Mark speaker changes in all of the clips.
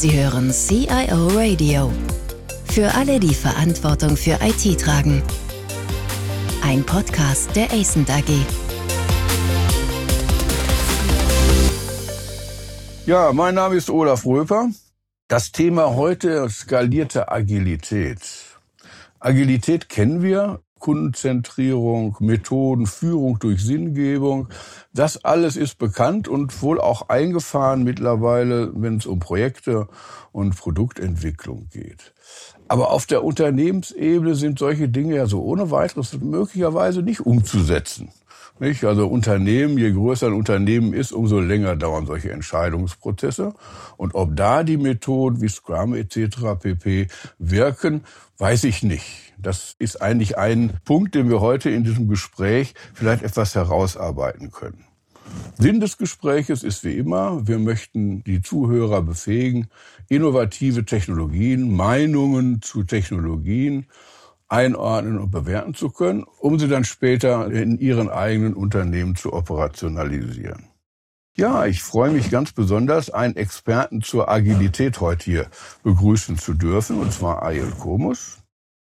Speaker 1: Sie hören CIO Radio. Für alle, die Verantwortung für IT tragen. Ein Podcast der ACENT AG.
Speaker 2: Ja, mein Name ist Olaf Röper. Das Thema heute skalierte Agilität. Agilität kennen wir, Kundenzentrierung, Methoden, Führung durch Sinngebung. Das alles ist bekannt und wohl auch eingefahren mittlerweile, wenn es um Projekte und Produktentwicklung geht. Aber auf der Unternehmensebene sind solche Dinge ja so ohne weiteres möglicherweise nicht umzusetzen. Nicht? Also Unternehmen, je größer ein Unternehmen ist, umso länger dauern solche Entscheidungsprozesse. Und ob da die Methoden wie Scrum etc. pp. wirken, weiß ich nicht. Das ist eigentlich ein Punkt, den wir heute in diesem Gespräch vielleicht etwas herausarbeiten können. Sinn des Gespräches ist wie immer, wir möchten die Zuhörer befähigen, innovative Technologien, Meinungen zu Technologien einordnen und bewerten zu können, um sie dann später in ihren eigenen Unternehmen zu operationalisieren. Ja, ich freue mich ganz besonders, einen Experten zur Agilität heute hier begrüßen zu dürfen, und zwar Ayel Komus.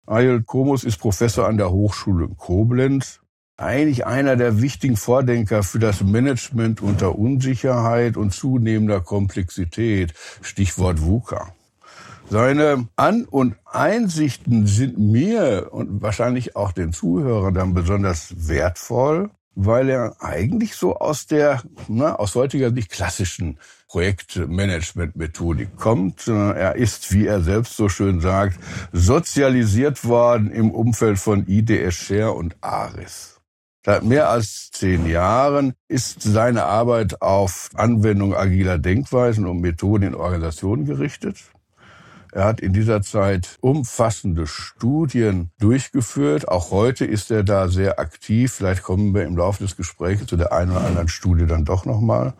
Speaker 2: Ayel Komus ist Professor an der Hochschule Koblenz, eigentlich einer der wichtigen Vordenker für das Management unter Unsicherheit und zunehmender Komplexität, Stichwort VUCA. Seine An- und Einsichten sind mir und wahrscheinlich auch den Zuhörern dann besonders wertvoll, weil er eigentlich so aus der, na, aus heutiger Sicht klassischen Projektmanagement-Methodik kommt. Er ist, wie er selbst so schön sagt, sozialisiert worden im Umfeld von IDS Share und ARIS. Seit mehr als zehn Jahren ist seine Arbeit auf Anwendung agiler Denkweisen und Methoden in Organisationen gerichtet. Er hat in dieser Zeit umfassende Studien durchgeführt. Auch heute ist er da sehr aktiv. Vielleicht kommen wir im Laufe des Gesprächs zu der einen oder anderen Studie dann doch nochmal.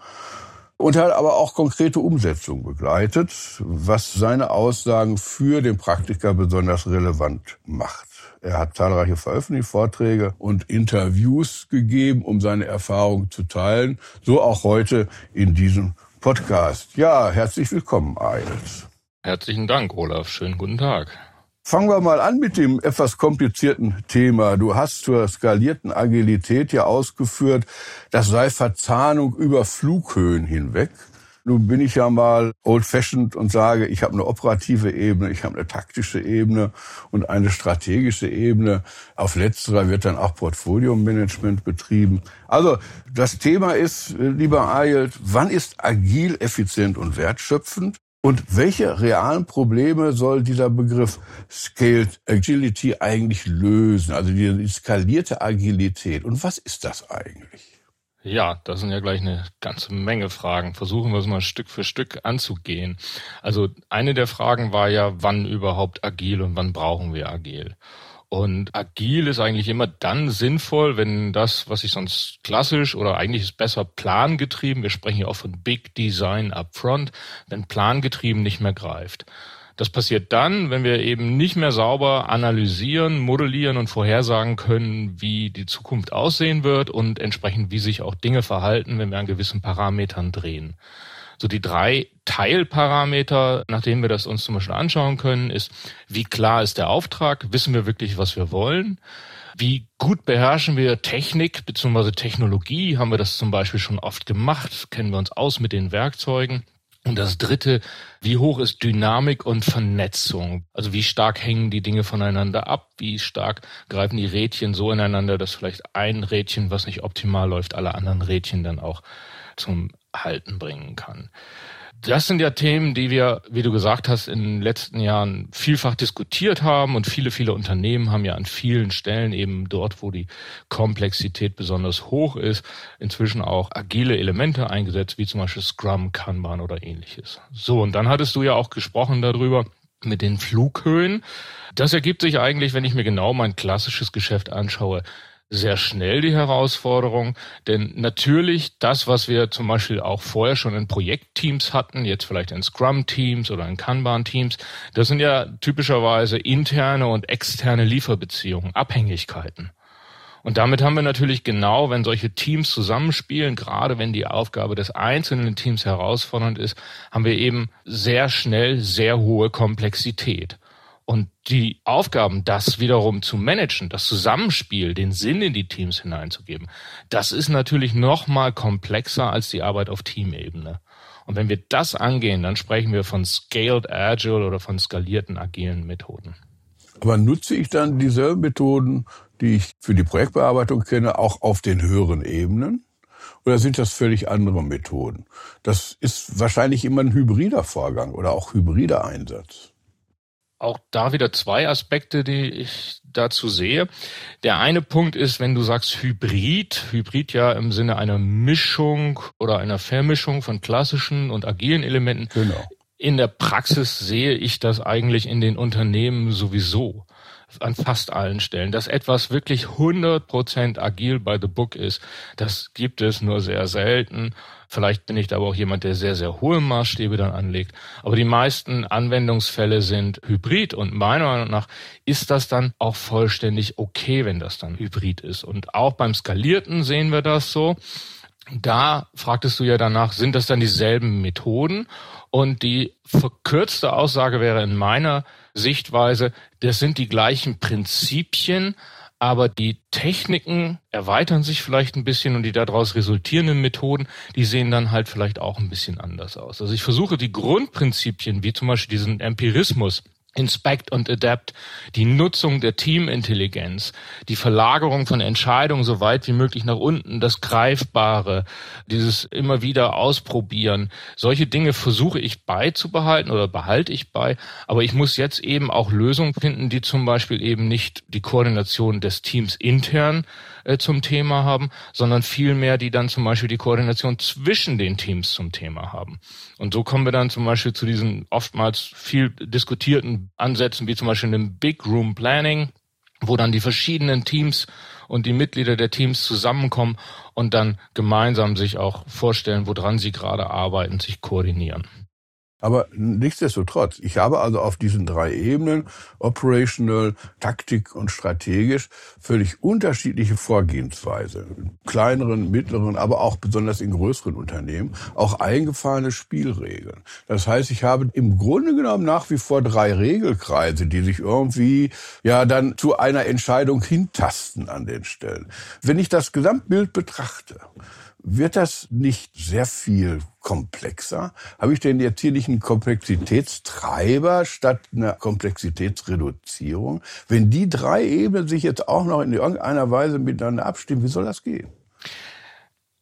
Speaker 2: Und hat aber auch konkrete Umsetzung begleitet, was seine Aussagen für den Praktiker besonders relevant macht. Er hat zahlreiche veröffentlichte Vorträge und Interviews gegeben, um seine Erfahrungen zu teilen. So auch heute in diesem Podcast. Ja, herzlich willkommen, Eils.
Speaker 3: Herzlichen Dank, Olaf. Schönen guten Tag.
Speaker 2: Fangen wir mal an mit dem etwas komplizierten Thema. Du hast zur skalierten Agilität ja ausgeführt, das sei Verzahnung über Flughöhen hinweg. Nun bin ich ja mal old-fashioned und sage, ich habe eine operative Ebene, ich habe eine taktische Ebene und eine strategische Ebene. Auf letzterer wird dann auch Portfolio-Management betrieben. Also das Thema ist, lieber Ayelt, wann ist agil, effizient und wertschöpfend? Und welche realen Probleme soll dieser Begriff Scaled Agility eigentlich lösen? Also die skalierte Agilität. Und was ist das eigentlich?
Speaker 3: Ja, das sind ja gleich eine ganze Menge Fragen. Versuchen wir es mal Stück für Stück anzugehen. Also eine der Fragen war ja, wann überhaupt agil und wann brauchen wir agil? Und agil ist eigentlich immer dann sinnvoll, wenn das, was ich sonst klassisch oder eigentlich ist besser plangetrieben, wir sprechen ja auch von Big Design upfront, wenn plangetrieben nicht mehr greift. Das passiert dann, wenn wir eben nicht mehr sauber analysieren, modellieren und vorhersagen können, wie die Zukunft aussehen wird und entsprechend, wie sich auch Dinge verhalten, wenn wir an gewissen Parametern drehen. So die drei Teilparameter, nach denen wir das uns zum Beispiel anschauen können, ist, wie klar ist der Auftrag? Wissen wir wirklich, was wir wollen? Wie gut beherrschen wir Technik bzw. Technologie? Haben wir das zum Beispiel schon oft gemacht? Kennen wir uns aus mit den Werkzeugen? Und das dritte, wie hoch ist Dynamik und Vernetzung? Also wie stark hängen die Dinge voneinander ab? Wie stark greifen die Rädchen so ineinander, dass vielleicht ein Rädchen, was nicht optimal läuft, alle anderen Rädchen dann auch zum Halten bringen kann. Das sind ja Themen, die wir, wie du gesagt hast, in den letzten Jahren vielfach diskutiert haben und viele, viele Unternehmen haben ja an vielen Stellen eben dort, wo die Komplexität besonders hoch ist, inzwischen auch agile Elemente eingesetzt, wie zum Beispiel Scrum, Kanban oder ähnliches. So, und dann hattest du ja auch gesprochen darüber, mit den Flughöhen. Das ergibt sich eigentlich, wenn ich mir genau mein klassisches Geschäft anschaue, sehr schnell die Herausforderung, denn natürlich das, was wir zum Beispiel auch vorher schon in Projektteams hatten, jetzt vielleicht in Scrum-Teams oder in Kanban-Teams, das sind ja typischerweise interne und externe Lieferbeziehungen, Abhängigkeiten. Und damit haben wir natürlich genau, wenn solche Teams zusammenspielen, gerade wenn die Aufgabe des einzelnen Teams herausfordernd ist, haben wir eben sehr schnell sehr hohe Komplexität. Und die Aufgaben, das wiederum zu managen, das Zusammenspiel, den Sinn in die Teams hineinzugeben, das ist natürlich noch mal komplexer als die Arbeit auf Teamebene. Und wenn wir das angehen, dann sprechen wir von Scaled Agile oder von skalierten agilen Methoden.
Speaker 2: Aber nutze ich dann dieselben Methoden, die ich für die Projektbearbeitung kenne, auch auf den höheren Ebenen? Oder sind das völlig andere Methoden? Das ist wahrscheinlich immer ein hybrider Vorgang oder auch hybrider Einsatz
Speaker 3: auch da wieder zwei Aspekte, die ich dazu sehe. Der eine Punkt ist, wenn du sagst Hybrid, Hybrid ja im Sinne einer Mischung oder einer Vermischung von klassischen und agilen Elementen. Genau. In der Praxis sehe ich das eigentlich in den Unternehmen sowieso an fast allen Stellen. Dass etwas wirklich 100% agil by the book ist, das gibt es nur sehr selten. Vielleicht bin ich da aber auch jemand, der sehr, sehr hohe Maßstäbe dann anlegt. Aber die meisten Anwendungsfälle sind hybrid und meiner Meinung nach ist das dann auch vollständig okay, wenn das dann hybrid ist. Und auch beim Skalierten sehen wir das so. Da fragtest du ja danach, sind das dann dieselben Methoden? Und die verkürzte Aussage wäre in meiner Sichtweise, das sind die gleichen Prinzipien, aber die Techniken erweitern sich vielleicht ein bisschen und die daraus resultierenden Methoden, die sehen dann halt vielleicht auch ein bisschen anders aus. Also ich versuche die Grundprinzipien, wie zum Beispiel diesen Empirismus, Inspect und Adapt, die Nutzung der Teamintelligenz, die Verlagerung von Entscheidungen so weit wie möglich nach unten, das Greifbare, dieses immer wieder Ausprobieren. Solche Dinge versuche ich beizubehalten oder behalte ich bei. Aber ich muss jetzt eben auch Lösungen finden, die zum Beispiel eben nicht die Koordination des Teams intern äh, zum Thema haben, sondern vielmehr die dann zum Beispiel die Koordination zwischen den Teams zum Thema haben. Und so kommen wir dann zum Beispiel zu diesen oftmals viel diskutierten Ansätzen, wie zum Beispiel dem Big Room Planning, wo dann die verschiedenen Teams und die Mitglieder der Teams zusammenkommen und dann gemeinsam sich auch vorstellen, woran sie gerade arbeiten, sich koordinieren.
Speaker 2: Aber nichtsdestotrotz, ich habe also auf diesen drei Ebenen, operational, Taktik und strategisch, völlig unterschiedliche Vorgehensweise. In kleineren, mittleren, aber auch besonders in größeren Unternehmen, auch eingefahrene Spielregeln. Das heißt, ich habe im Grunde genommen nach wie vor drei Regelkreise, die sich irgendwie, ja, dann zu einer Entscheidung hintasten an den Stellen. Wenn ich das Gesamtbild betrachte, wird das nicht sehr viel komplexer? Habe ich denn jetzt hier nicht einen Komplexitätstreiber statt einer Komplexitätsreduzierung? Wenn die drei Ebenen sich jetzt auch noch in irgendeiner Weise miteinander abstimmen, wie soll das gehen?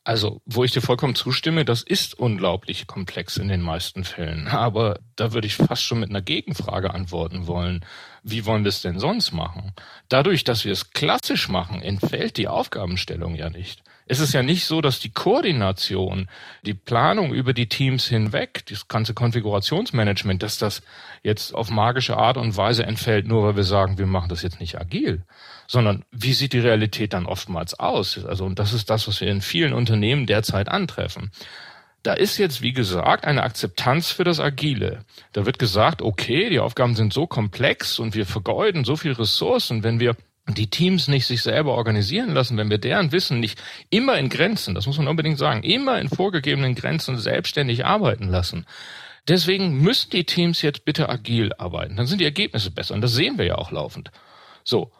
Speaker 3: Also, wo ich dir vollkommen zustimme, das ist unglaublich komplex in den meisten Fällen. Aber da würde ich fast schon mit einer Gegenfrage antworten wollen. Wie wollen wir es denn sonst machen? Dadurch, dass wir es klassisch machen, entfällt die Aufgabenstellung ja nicht es ist ja nicht so, dass die Koordination, die Planung über die Teams hinweg, das ganze Konfigurationsmanagement, dass das jetzt auf magische Art und Weise entfällt, nur weil wir sagen, wir machen das jetzt nicht agil, sondern wie sieht die Realität dann oftmals aus? Also, und das ist das, was wir in vielen Unternehmen derzeit antreffen. Da ist jetzt, wie gesagt, eine Akzeptanz für das Agile. Da wird gesagt, okay, die Aufgaben sind so komplex und wir vergeuden so viel Ressourcen, wenn wir die Teams nicht sich selber organisieren lassen, wenn wir deren Wissen nicht immer in Grenzen, das muss man unbedingt sagen, immer in vorgegebenen Grenzen selbstständig arbeiten lassen. Deswegen müssen die Teams jetzt bitte agil arbeiten. Dann sind die Ergebnisse besser. Und das sehen wir ja auch laufend. So.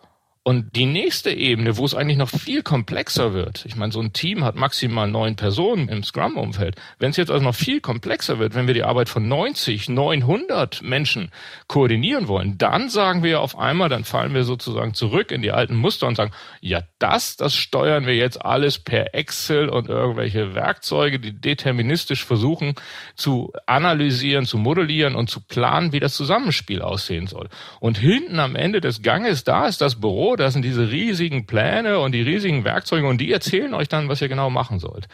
Speaker 3: Und die nächste Ebene, wo es eigentlich noch viel komplexer wird, ich meine, so ein Team hat maximal neun Personen im Scrum-Umfeld. Wenn es jetzt also noch viel komplexer wird, wenn wir die Arbeit von 90, 900 Menschen koordinieren wollen, dann sagen wir auf einmal, dann fallen wir sozusagen zurück in die alten Muster und sagen, ja, das, das steuern wir jetzt alles per Excel und irgendwelche Werkzeuge, die deterministisch versuchen zu analysieren, zu modellieren und zu planen, wie das Zusammenspiel aussehen soll. Und hinten am Ende des Ganges, da ist das Büro, das sind diese riesigen Pläne und die riesigen Werkzeuge und die erzählen euch dann, was ihr genau machen sollt.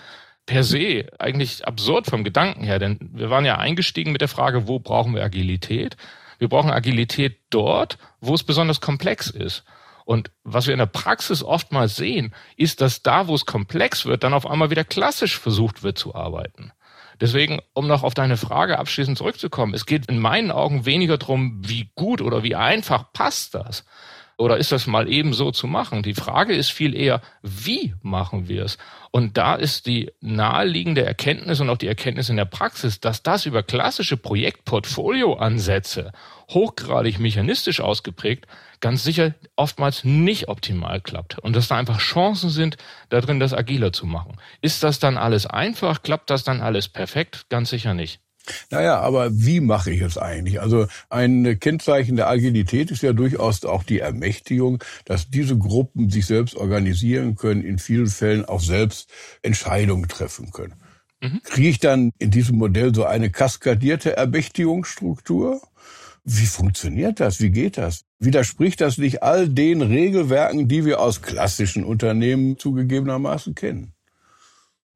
Speaker 3: Per se eigentlich absurd vom Gedanken her, denn wir waren ja eingestiegen mit der Frage, wo brauchen wir Agilität? Wir brauchen Agilität dort, wo es besonders komplex ist. Und was wir in der Praxis oftmals sehen, ist, dass da, wo es komplex wird, dann auf einmal wieder klassisch versucht wird zu arbeiten. Deswegen, um noch auf deine Frage abschließend zurückzukommen, es geht in meinen Augen weniger darum, wie gut oder wie einfach passt das, Oder ist das mal eben so zu machen? Die Frage ist viel eher, wie machen wir es? Und da ist die naheliegende Erkenntnis und auch die Erkenntnis in der Praxis, dass das über klassische Projektportfolio-Ansätze hochgradig mechanistisch ausgeprägt ganz sicher oftmals nicht optimal klappt und dass da einfach Chancen sind, da drin das agiler zu machen. Ist das dann alles einfach? Klappt das dann alles perfekt? Ganz sicher nicht.
Speaker 2: Naja, aber wie mache ich es eigentlich? Also ein Kennzeichen der Agilität ist ja durchaus auch die Ermächtigung, dass diese Gruppen sich selbst organisieren können, in vielen Fällen auch selbst Entscheidungen treffen können. Mhm. Kriege ich dann in diesem Modell so eine kaskadierte Ermächtigungsstruktur? Wie funktioniert das? Wie geht das? Widerspricht das nicht all den Regelwerken, die wir aus klassischen Unternehmen zugegebenermaßen kennen?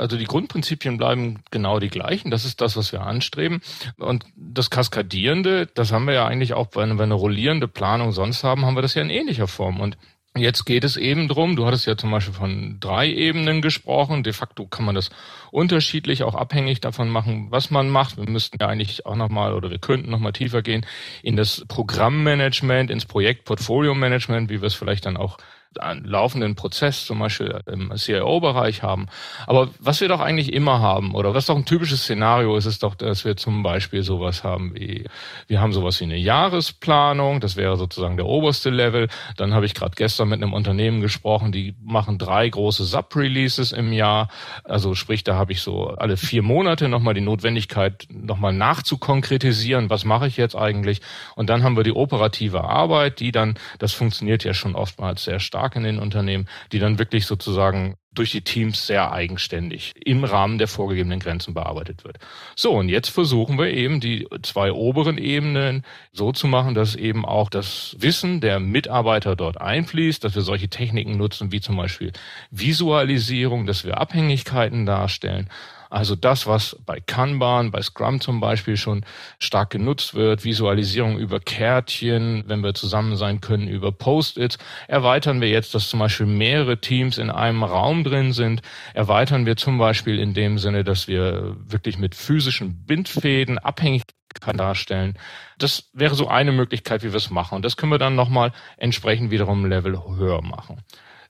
Speaker 3: Also die Grundprinzipien bleiben genau die gleichen. Das ist das, was wir anstreben. Und das Kaskadierende, das haben wir ja eigentlich auch, wenn wir eine rollierende Planung sonst haben, haben wir das ja in ähnlicher Form. Und Jetzt geht es eben drum, du hattest ja zum Beispiel von drei Ebenen gesprochen. De facto kann man das unterschiedlich auch abhängig davon machen, was man macht. Wir müssten ja eigentlich auch nochmal oder wir könnten nochmal tiefer gehen in das Programmmanagement, ins Projekt-Portfolio-Management, wie wir es vielleicht dann auch einen laufenden Prozess zum Beispiel im CIO-Bereich haben. Aber was wir doch eigentlich immer haben, oder was doch ein typisches Szenario ist, ist doch, dass wir zum Beispiel sowas haben wie, wir haben sowas wie eine Jahresplanung, das wäre sozusagen der oberste Level. Dann habe ich gerade gestern mit einem Unternehmen gesprochen, die machen drei große Sub-Releases im Jahr. Also sprich, da habe ich so alle vier Monate nochmal die Notwendigkeit, nochmal nachzukonkretisieren, was mache ich jetzt eigentlich. Und dann haben wir die operative Arbeit, die dann, das funktioniert ja schon oftmals sehr stark stark in den Unternehmen, die dann wirklich sozusagen durch die Teams sehr eigenständig im Rahmen der vorgegebenen Grenzen bearbeitet wird. So, und jetzt versuchen wir eben die zwei oberen Ebenen so zu machen, dass eben auch das Wissen der Mitarbeiter dort einfließt, dass wir solche Techniken nutzen, wie zum Beispiel Visualisierung, dass wir Abhängigkeiten darstellen also das, was bei Kanban, bei Scrum zum Beispiel schon stark genutzt wird, Visualisierung über Kärtchen, wenn wir zusammen sein können, über Post-its, erweitern wir jetzt, dass zum Beispiel mehrere Teams in einem Raum drin sind, erweitern wir zum Beispiel in dem Sinne, dass wir wirklich mit physischen Bindfäden Abhängigkeit darstellen. Das wäre so eine Möglichkeit, wie wir es machen. Und das können wir dann nochmal entsprechend wiederum Level höher machen.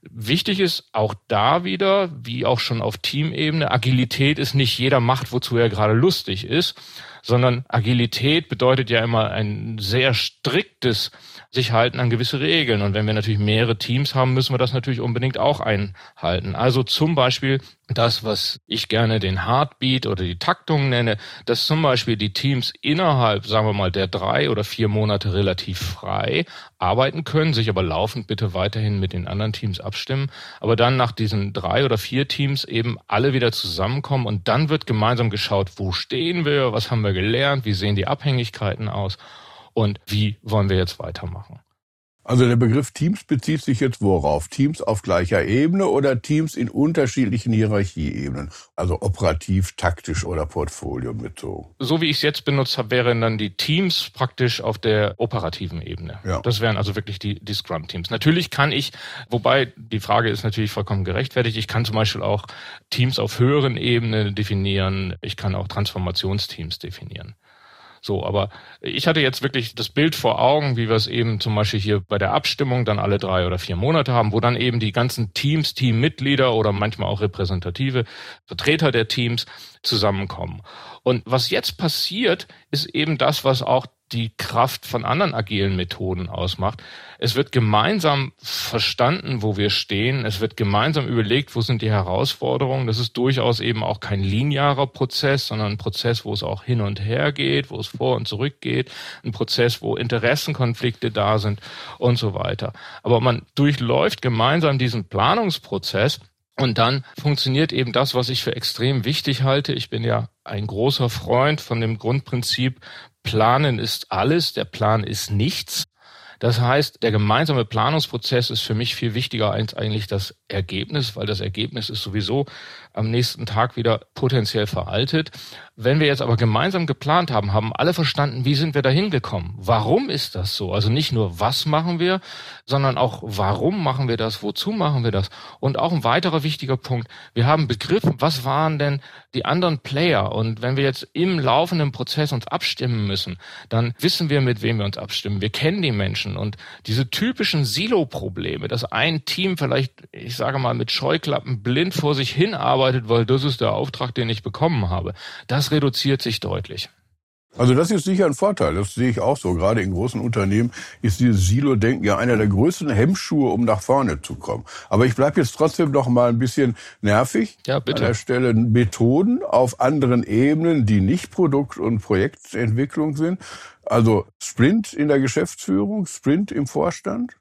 Speaker 3: Wichtig ist auch da wieder, wie auch schon auf Teamebene, Agilität ist nicht jeder macht, wozu er gerade lustig ist, sondern Agilität bedeutet ja immer ein sehr striktes sich halten an gewisse Regeln. Und wenn wir natürlich mehrere Teams haben, müssen wir das natürlich unbedingt auch einhalten. Also zum Beispiel das, was ich gerne den Heartbeat oder die Taktung nenne, dass zum Beispiel die Teams innerhalb, sagen wir mal, der drei oder vier Monate relativ frei arbeiten können, sich aber laufend bitte weiterhin mit den anderen Teams abstimmen, aber dann nach diesen drei oder vier Teams eben alle wieder zusammenkommen und dann wird gemeinsam geschaut, wo stehen wir, was haben wir gelernt, wie sehen die Abhängigkeiten aus und wie wollen wir jetzt weitermachen.
Speaker 2: Also der Begriff Teams bezieht sich jetzt worauf? Teams auf gleicher Ebene oder Teams in unterschiedlichen Hierarchieebenen? Also operativ, taktisch oder Portfolio bezogen?
Speaker 3: So wie ich es jetzt benutzt habe, wären dann die Teams praktisch auf der operativen Ebene. Ja. Das wären also wirklich die, die Scrum-Teams. Natürlich kann ich, wobei die Frage ist natürlich vollkommen gerechtfertigt, ich kann zum Beispiel auch Teams auf höheren Ebenen definieren, ich kann auch Transformationsteams definieren. So, aber ich hatte jetzt wirklich das Bild vor Augen, wie wir es eben zum Beispiel hier bei der Abstimmung dann alle drei oder vier Monate haben, wo dann eben die ganzen Teams, Teammitglieder oder manchmal auch repräsentative Vertreter der Teams zusammenkommen. Und was jetzt passiert, ist eben das, was auch die Kraft von anderen agilen Methoden ausmacht. Es wird gemeinsam verstanden, wo wir stehen. Es wird gemeinsam überlegt, wo sind die Herausforderungen. Das ist durchaus eben auch kein linearer Prozess, sondern ein Prozess, wo es auch hin und her geht, wo es vor und zurück geht. Ein Prozess, wo Interessenkonflikte da sind und so weiter. Aber man durchläuft gemeinsam diesen Planungsprozess und dann funktioniert eben das, was ich für extrem wichtig halte. Ich bin ja ein großer Freund von dem Grundprinzip, Planen ist alles, der Plan ist nichts. Das heißt, der gemeinsame Planungsprozess ist für mich viel wichtiger als eigentlich das Ergebnis, weil das Ergebnis ist sowieso am nächsten Tag wieder potenziell veraltet. Wenn wir jetzt aber gemeinsam geplant haben, haben alle verstanden, wie sind wir da hingekommen? Warum ist das so? Also nicht nur, was machen wir, sondern auch, warum machen wir das? Wozu machen wir das? Und auch ein weiterer wichtiger Punkt. Wir haben begriffen, was waren denn die anderen Player? Und wenn wir jetzt im laufenden Prozess uns abstimmen müssen, dann wissen wir, mit wem wir uns abstimmen. Wir kennen die Menschen und diese typischen Silo-Probleme, dass ein Team vielleicht, ich sage mal, mit Scheuklappen blind vor sich hin arbeitet, weil das ist der Auftrag, den ich bekommen habe. Das reduziert sich deutlich.
Speaker 2: Also das ist sicher ein Vorteil. Das sehe ich auch so. Gerade in großen Unternehmen ist dieses Silo-Denken ja einer der größten Hemmschuhe, um nach vorne zu kommen. Aber ich bleibe jetzt trotzdem noch mal ein bisschen nervig.
Speaker 3: Ja, bitte.
Speaker 2: An der Stelle Methoden auf anderen Ebenen, die nicht Produkt- und Projektentwicklung sind. Also Sprint in der Geschäftsführung, Sprint im Vorstand.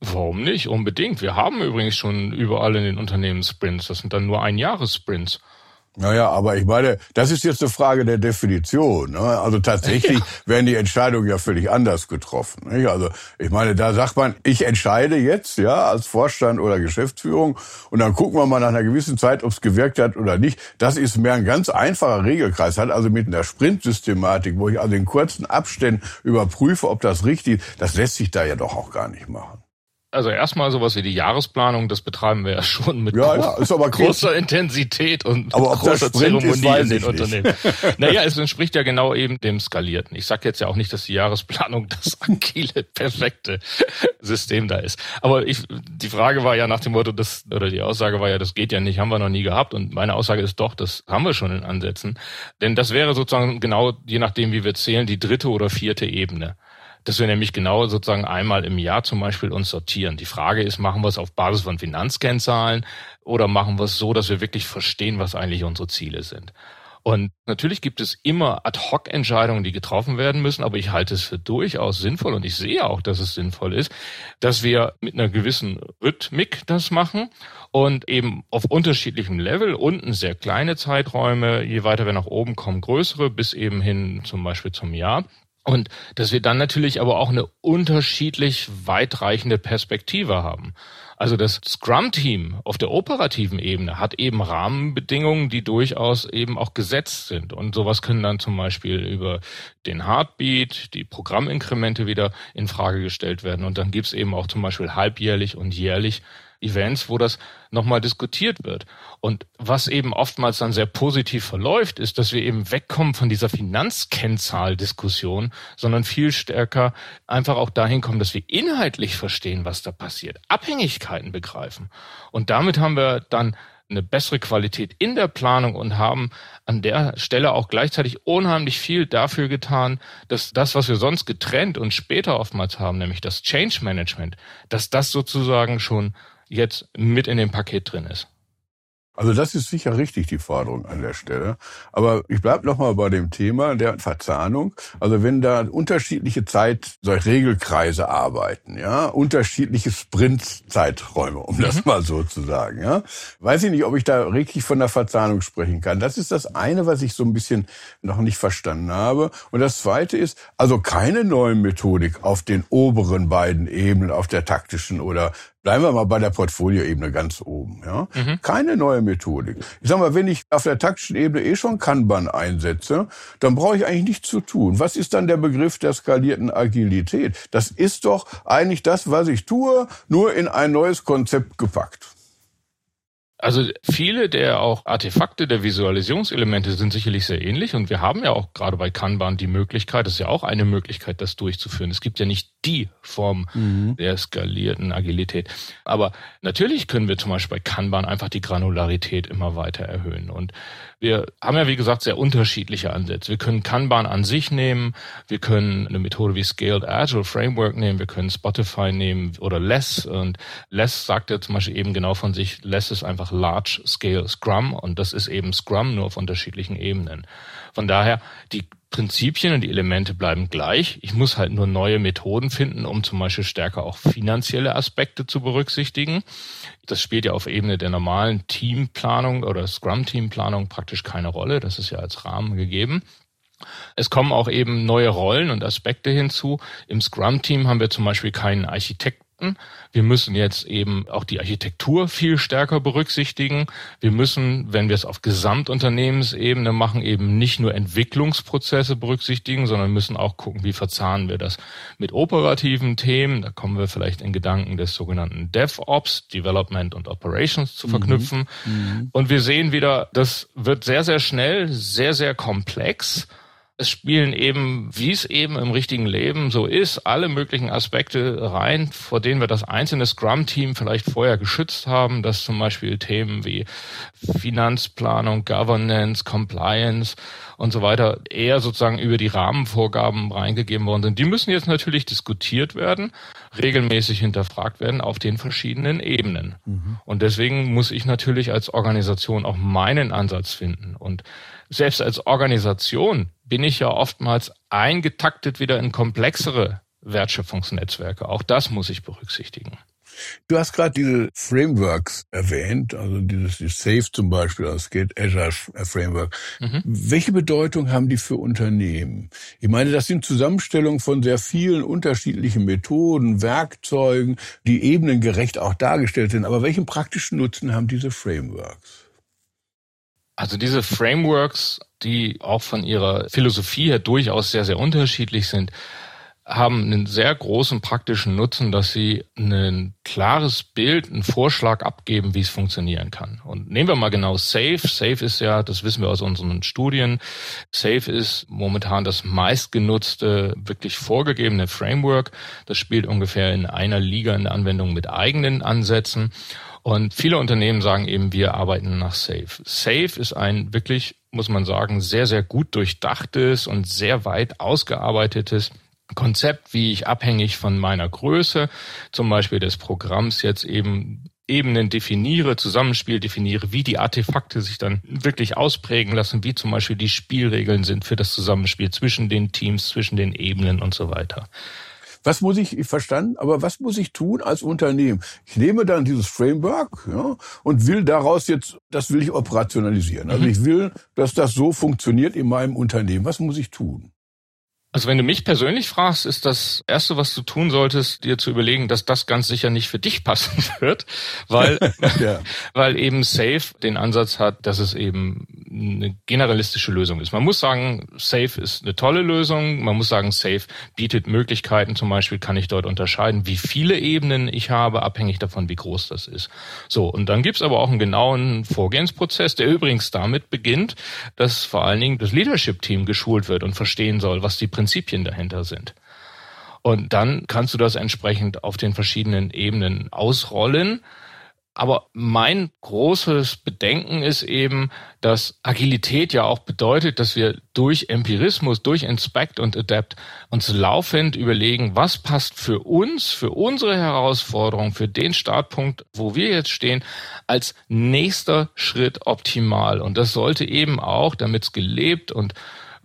Speaker 3: Warum nicht? Unbedingt. Wir haben übrigens schon überall in den Unternehmen Sprints. Das sind dann nur ein Jahressprints.
Speaker 2: Naja, aber ich meine, das ist jetzt eine Frage der Definition. Ne? Also tatsächlich ja. werden die Entscheidungen ja völlig anders getroffen. Nicht? Also ich meine, da sagt man, ich entscheide jetzt, ja, als Vorstand oder Geschäftsführung und dann gucken wir mal nach einer gewissen Zeit, ob es gewirkt hat oder nicht. Das ist mehr ein ganz einfacher Regelkreis, hat also mit einer Sprint-Systematik, wo ich also in kurzen Abständen überprüfe, ob das richtig ist, das lässt sich da ja doch auch gar nicht machen
Speaker 3: also erstmal sowas wie die Jahresplanung, das betreiben wir ja schon mit
Speaker 2: ja, ja,
Speaker 3: großer Intensität und großer Zeremonie ist, in den Unternehmen. naja, es entspricht ja genau eben dem Skalierten. Ich sage jetzt ja auch nicht, dass die Jahresplanung das agile, perfekte System da ist. Aber ich, die Frage war ja nach dem Motto, das, oder die Aussage war ja, das geht ja nicht, haben wir noch nie gehabt. Und meine Aussage ist doch, das haben wir schon in Ansätzen. Denn das wäre sozusagen genau, je nachdem, wie wir zählen, die dritte oder vierte Ebene dass wir nämlich genau sozusagen einmal im Jahr zum Beispiel uns sortieren. Die Frage ist, machen wir es auf Basis von Finanzkennzahlen oder machen wir es so, dass wir wirklich verstehen, was eigentlich unsere Ziele sind? Und natürlich gibt es immer Ad-Hoc-Entscheidungen, die getroffen werden müssen, aber ich halte es für durchaus sinnvoll und ich sehe auch, dass es sinnvoll ist, dass wir mit einer gewissen Rhythmik das machen und eben auf unterschiedlichem Level, unten sehr kleine Zeiträume, je weiter wir nach oben kommen, größere, bis eben hin zum Beispiel zum Jahr. Und dass wir dann natürlich aber auch eine unterschiedlich weitreichende Perspektive haben. Also das Scrum-Team auf der operativen Ebene hat eben Rahmenbedingungen, die durchaus eben auch gesetzt sind. Und sowas können dann zum Beispiel über den Heartbeat, die Programminkremente wieder in Frage gestellt werden. Und dann gibt's eben auch zum Beispiel halbjährlich und jährlich Events, wo das nochmal diskutiert wird. Und was eben oftmals dann sehr positiv verläuft, ist, dass wir eben wegkommen von dieser Finanzkennzahl-Diskussion, sondern viel stärker einfach auch dahin kommen, dass wir inhaltlich verstehen, was da passiert, Abhängigkeiten begreifen. Und damit haben wir dann eine bessere Qualität in der Planung und haben an der Stelle auch gleichzeitig unheimlich viel dafür getan, dass das, was wir sonst getrennt und später oftmals haben, nämlich das Change Management, dass das sozusagen schon jetzt mit in dem Paket drin ist.
Speaker 2: Also das ist sicher richtig, die Forderung an der Stelle. Aber ich bleibe nochmal bei dem Thema der Verzahnung. Also wenn da unterschiedliche Zeit, solche Regelkreise arbeiten, ja, unterschiedliche Sprintzeiträume, um das mhm. mal so zu sagen, ja, weiß ich nicht, ob ich da richtig von der Verzahnung sprechen kann. Das ist das eine, was ich so ein bisschen noch nicht verstanden habe. Und das zweite ist, also keine neue Methodik auf den oberen beiden Ebenen, auf der taktischen oder Bleiben wir mal bei der Portfolioebene ganz oben. Ja? Mhm. Keine neue Methodik. Ich sag mal, wenn ich auf der taktischen Ebene eh schon Kanban einsetze, dann brauche ich eigentlich nichts zu tun. Was ist dann der Begriff der skalierten Agilität? Das ist doch eigentlich das, was ich tue, nur in ein neues Konzept gepackt.
Speaker 3: Also viele der auch Artefakte der Visualisierungselemente sind sicherlich sehr ähnlich und wir haben ja auch gerade bei Kanban die Möglichkeit, das ist ja auch eine Möglichkeit, das durchzuführen. Es gibt ja nicht die Form mhm. der skalierten Agilität. Aber natürlich können wir zum Beispiel bei Kanban einfach die Granularität immer weiter erhöhen. Und wir haben ja, wie gesagt, sehr unterschiedliche Ansätze. Wir können Kanban an sich nehmen, wir können eine Methode wie Scaled Agile Framework nehmen, wir können Spotify nehmen oder Less. Und Less sagt ja zum Beispiel eben genau von sich, Less ist einfach Large Scale Scrum und das ist eben Scrum nur auf unterschiedlichen Ebenen. Von daher, die Prinzipien und die Elemente bleiben gleich. Ich muss halt nur neue Methoden finden, um zum Beispiel stärker auch finanzielle Aspekte zu berücksichtigen. Das spielt ja auf Ebene der normalen Teamplanung oder Scrum-Teamplanung praktisch keine Rolle. Das ist ja als Rahmen gegeben. Es kommen auch eben neue Rollen und Aspekte hinzu. Im Scrum-Team haben wir zum Beispiel keinen Architekt Aspekten. Wir müssen jetzt eben auch die Architektur viel stärker berücksichtigen. Wir müssen, wenn wir es auf Gesamtunternehmensebene machen, eben nicht nur Entwicklungsprozesse berücksichtigen, sondern müssen auch gucken, wie verzahnen wir das mit operativen Themen. Da kommen wir vielleicht in Gedanken des sogenannten DevOps, Development und Operations zu verknüpfen. Mhm. Mhm. Und wir sehen wieder, das wird sehr, sehr schnell, sehr, sehr komplex. Es spielen eben, wie es eben im richtigen Leben so ist, alle möglichen Aspekte rein, vor denen wir das einzelne Scrum-Team vielleicht vorher geschützt haben, dass zum Beispiel Themen wie Finanzplanung, Governance, Compliance und so weiter eher sozusagen über die Rahmenvorgaben reingegeben worden sind. Die müssen jetzt natürlich diskutiert werden, regelmäßig hinterfragt werden auf den verschiedenen Ebenen. Mhm. Und deswegen muss ich natürlich als Organisation auch meinen Ansatz finden. Und selbst als Organisation bin ich ja oftmals eingetaktet wieder in komplexere Wertschöpfungsnetzwerke. Auch das muss ich berücksichtigen.
Speaker 2: Du hast gerade diese Frameworks erwähnt, also dieses die SAFE zum Beispiel, das geht Azure Framework. Mhm. Welche Bedeutung haben die für Unternehmen? Ich meine, das sind Zusammenstellungen von sehr vielen unterschiedlichen Methoden, Werkzeugen, die ebenengerecht auch dargestellt sind. Aber welchen praktischen Nutzen haben diese Frameworks?
Speaker 3: Also diese Frameworks, die auch von ihrer Philosophie her durchaus sehr, sehr unterschiedlich sind, haben einen sehr großen praktischen Nutzen, dass sie ein klares Bild, einen Vorschlag abgeben, wie es funktionieren kann. Und nehmen wir mal genau Safe. Safe ist ja, das wissen wir aus unseren Studien, Safe ist momentan das meistgenutzte, wirklich vorgegebene Framework. Das spielt ungefähr in einer Liga in der Anwendung mit eigenen Ansätzen. Und viele Unternehmen sagen eben, wir arbeiten nach Safe. Safe ist ein wirklich, muss man sagen, sehr, sehr gut durchdachtes und sehr weit ausgearbeitetes Konzept, wie ich abhängig von meiner Größe, zum Beispiel des Programms jetzt eben Ebenen definiere, Zusammenspiel definiere, wie die Artefakte sich dann wirklich ausprägen lassen, wie zum Beispiel die Spielregeln sind für das Zusammenspiel zwischen den Teams, zwischen den Ebenen und so weiter.
Speaker 2: Was muss ich, verstanden, aber was muss ich tun als Unternehmen? Ich nehme dann dieses Framework ja, und will daraus jetzt, das will ich operationalisieren. Also mhm. ich will, dass das so funktioniert in meinem Unternehmen. Was muss ich tun?
Speaker 3: Also wenn du mich persönlich fragst, ist das Erste, was du tun solltest, dir zu überlegen, dass das ganz sicher nicht für dich passen wird, weil, ja. weil eben Safe den Ansatz hat, dass es eben eine generalistische Lösung ist. Man muss sagen, Safe ist eine tolle Lösung. Man muss sagen, Safe bietet Möglichkeiten. Zum Beispiel kann ich dort unterscheiden, wie viele Ebenen ich habe, abhängig davon, wie groß das ist. So, und dann gibt's aber auch einen genauen Vorgehensprozess, der übrigens damit beginnt, dass vor allen Dingen das Leadership-Team geschult wird und verstehen soll, was die Prinzipien dahinter sind. Und dann kannst du das entsprechend auf den verschiedenen Ebenen ausrollen. Aber mein großes Bedenken ist eben, dass Agilität ja auch bedeutet, dass wir durch Empirismus, durch Inspect und Adapt uns laufend überlegen, was passt für uns, für unsere Herausforderung, für den Startpunkt, wo wir jetzt stehen, als nächster Schritt optimal. Und das sollte eben auch, damit es gelebt und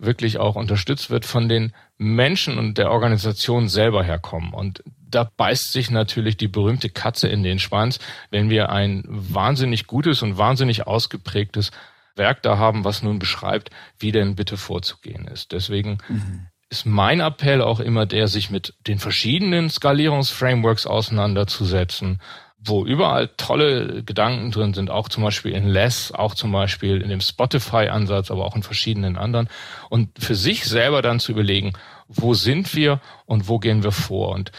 Speaker 3: wirklich auch unterstützt wird von den Menschen und der Organisation selber herkommen. Und da beißt sich natürlich die berühmte Katze in den Schwanz, wenn wir ein wahnsinnig gutes und wahnsinnig ausgeprägtes Werk da haben, was nun beschreibt, wie denn bitte vorzugehen ist. Deswegen mhm. ist mein Appell auch immer der, sich mit den verschiedenen Skalierungsframeworks auseinanderzusetzen wo überall tolle Gedanken drin sind, auch zum Beispiel in Less, auch zum Beispiel in dem Spotify-Ansatz, aber auch in verschiedenen anderen. Und für sich selber dann zu überlegen, wo sind wir und wo gehen wir vor. Und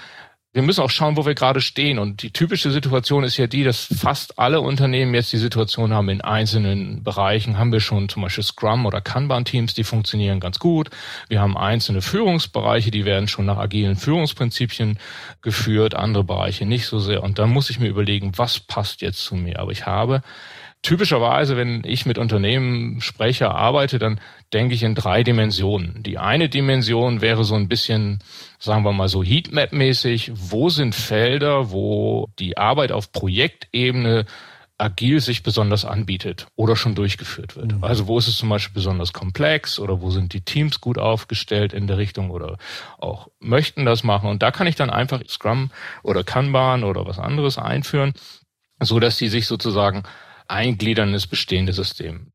Speaker 3: wir müssen auch schauen, wo wir gerade stehen. Und die typische Situation ist ja die, dass fast alle Unternehmen jetzt die Situation haben, in einzelnen Bereichen haben wir schon zum Beispiel Scrum oder Kanban-Teams, die funktionieren ganz gut. Wir haben einzelne Führungsbereiche, die werden schon nach agilen Führungsprinzipien geführt, andere Bereiche nicht so sehr. Und dann muss ich mir überlegen, was passt jetzt zu mir. Aber ich habe typischerweise, wenn ich mit Unternehmen spreche, arbeite, dann denke ich in drei Dimensionen. Die eine Dimension wäre so ein bisschen, sagen wir mal so Heatmap-mäßig. Wo sind Felder, wo die Arbeit auf Projektebene agil sich besonders anbietet oder schon durchgeführt wird. Mhm. Also wo ist es zum Beispiel besonders komplex oder wo sind die Teams gut aufgestellt in der Richtung oder auch möchten das machen. Und da kann ich dann einfach Scrum oder Kanban oder was anderes einführen, so dass die sich sozusagen eingliedern in das bestehende System.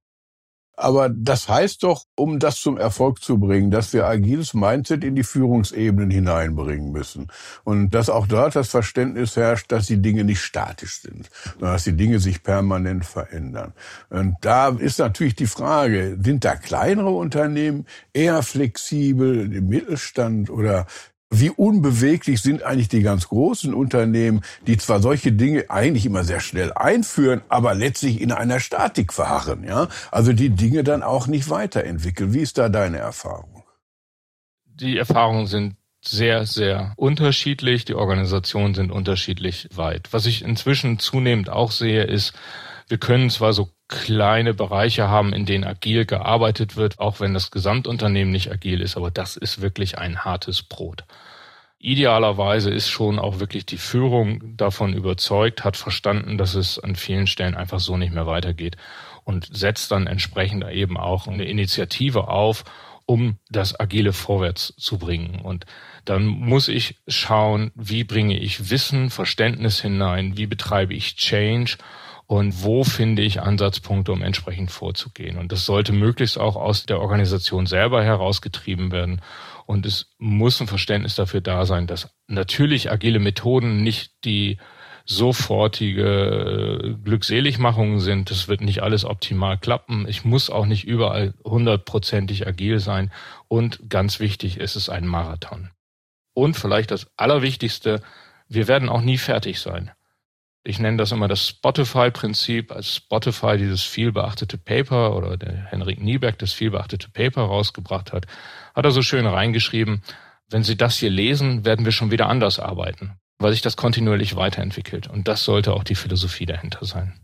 Speaker 2: Aber das heißt doch, um das zum Erfolg zu bringen, dass wir agiles Mindset in die Führungsebenen hineinbringen müssen. Und dass auch dort das Verständnis herrscht, dass die Dinge nicht statisch sind, sondern dass die Dinge sich permanent verändern. Und da ist natürlich die Frage, sind da kleinere Unternehmen eher flexibel, im Mittelstand oder wie unbeweglich sind eigentlich die ganz großen Unternehmen, die zwar solche Dinge eigentlich immer sehr schnell einführen, aber letztlich in einer Statik verharren, ja? Also die Dinge dann auch nicht weiterentwickeln. Wie ist da deine Erfahrung?
Speaker 3: Die Erfahrungen sind sehr, sehr unterschiedlich. Die Organisationen sind unterschiedlich weit. Was ich inzwischen zunehmend auch sehe, ist, wir können zwar so kleine Bereiche haben, in denen agil gearbeitet wird, auch wenn das Gesamtunternehmen nicht agil ist, aber das ist wirklich ein hartes Brot. Idealerweise ist schon auch wirklich die Führung davon überzeugt, hat verstanden, dass es an vielen Stellen einfach so nicht mehr weitergeht und setzt dann entsprechend eben auch eine Initiative auf, um das Agile vorwärts zu bringen. Und dann muss ich schauen, wie bringe ich Wissen, Verständnis hinein, wie betreibe ich Change und wo finde ich Ansatzpunkte, um entsprechend vorzugehen. Und das sollte möglichst auch aus der Organisation selber herausgetrieben werden. Und es muss ein Verständnis dafür da sein, dass natürlich agile Methoden nicht die sofortige äh, Glückseligmachungen sind. Das wird nicht alles optimal klappen. Ich muss auch nicht überall hundertprozentig agil sein. Und ganz wichtig ist es ein Marathon. Und vielleicht das Allerwichtigste, wir werden auch nie fertig sein ich nenne das immer das Spotify-Prinzip, als Spotify dieses vielbeachtete Paper oder der Henrik Nieberg das vielbeachtete Paper rausgebracht hat, hat er so schön reingeschrieben, wenn Sie das hier lesen, werden wir schon wieder anders arbeiten, weil sich das kontinuierlich weiterentwickelt. Und das sollte auch die Philosophie dahinter sein.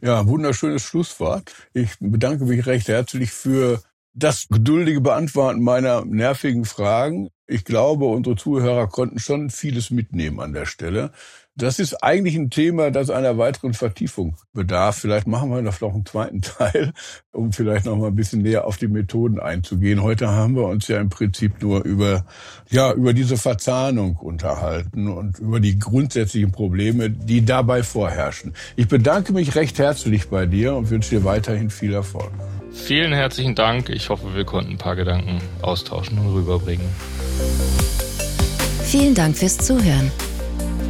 Speaker 2: Ja, wunderschönes Schlusswort. Ich bedanke mich recht herzlich für das geduldige Beantworten meiner nervigen Fragen. Ich glaube, unsere Zuhörer konnten schon vieles mitnehmen an der Stelle. Das ist eigentlich ein Thema, das einer weiteren Vertiefung bedarf. Vielleicht machen wir noch einen zweiten Teil, um vielleicht noch mal ein bisschen näher auf die Methoden einzugehen. Heute haben wir uns ja im Prinzip nur über, ja, über diese Verzahnung unterhalten und über die grundsätzlichen Probleme, die dabei vorherrschen. Ich bedanke mich recht herzlich bei dir und wünsche dir weiterhin viel Erfolg.
Speaker 3: Vielen herzlichen Dank. Ich hoffe, wir konnten ein paar Gedanken austauschen und rüberbringen.
Speaker 1: Vielen Dank fürs Zuhören.